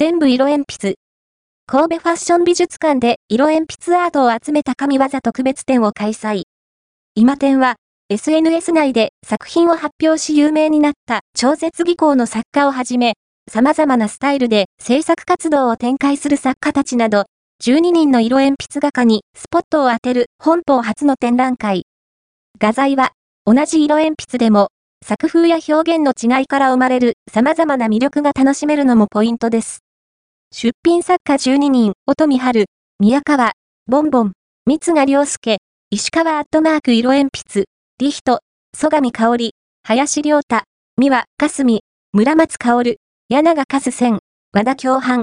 全部色鉛筆。神戸ファッション美術館で色鉛筆アートを集めた神業特別展を開催。今展は、SNS 内で作品を発表し有名になった超絶技巧の作家をはじめ、様々なスタイルで制作活動を展開する作家たちなど、12人の色鉛筆画家にスポットを当てる本邦初の展覧会。画材は、同じ色鉛筆でも、作風や表現の違いから生まれる様々な魅力が楽しめるのもポイントです。出品作家12人、音見春、宮川、ボンボン、三賀良介、石川アットマーク色鉛筆、リヒト、曽上香織、林良太、三輪かすみ、村松香織、柳賀和千、和田共犯、